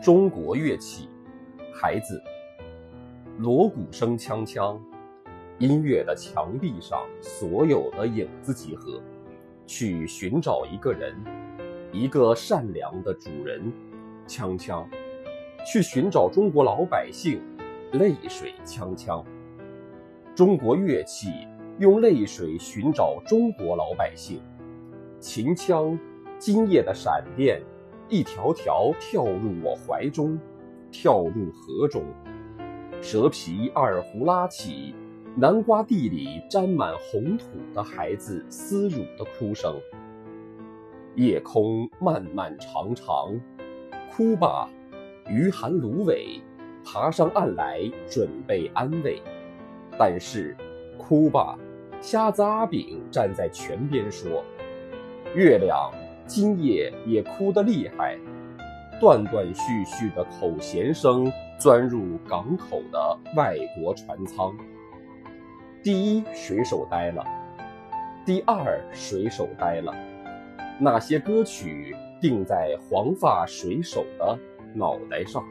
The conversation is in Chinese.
中国乐器，孩子，锣鼓声锵锵，音乐的墙壁上所有的影子集合，去寻找一个人，一个善良的主人，锵锵，去寻找中国老百姓，泪水锵锵。中国乐器用泪水寻找中国老百姓，秦腔，今夜的闪电。一条条跳入我怀中，跳入河中。蛇皮二胡拉起，南瓜地里沾满红土的孩子嘶乳的哭声。夜空漫漫长长，哭吧，余寒芦苇，爬上岸来准备安慰。但是，哭吧，瞎子阿炳站在泉边说：“月亮。”今夜也哭得厉害，断断续续的口弦声钻入港口的外国船舱。第一水手呆了，第二水手呆了，那些歌曲定在黄发水手的脑袋上。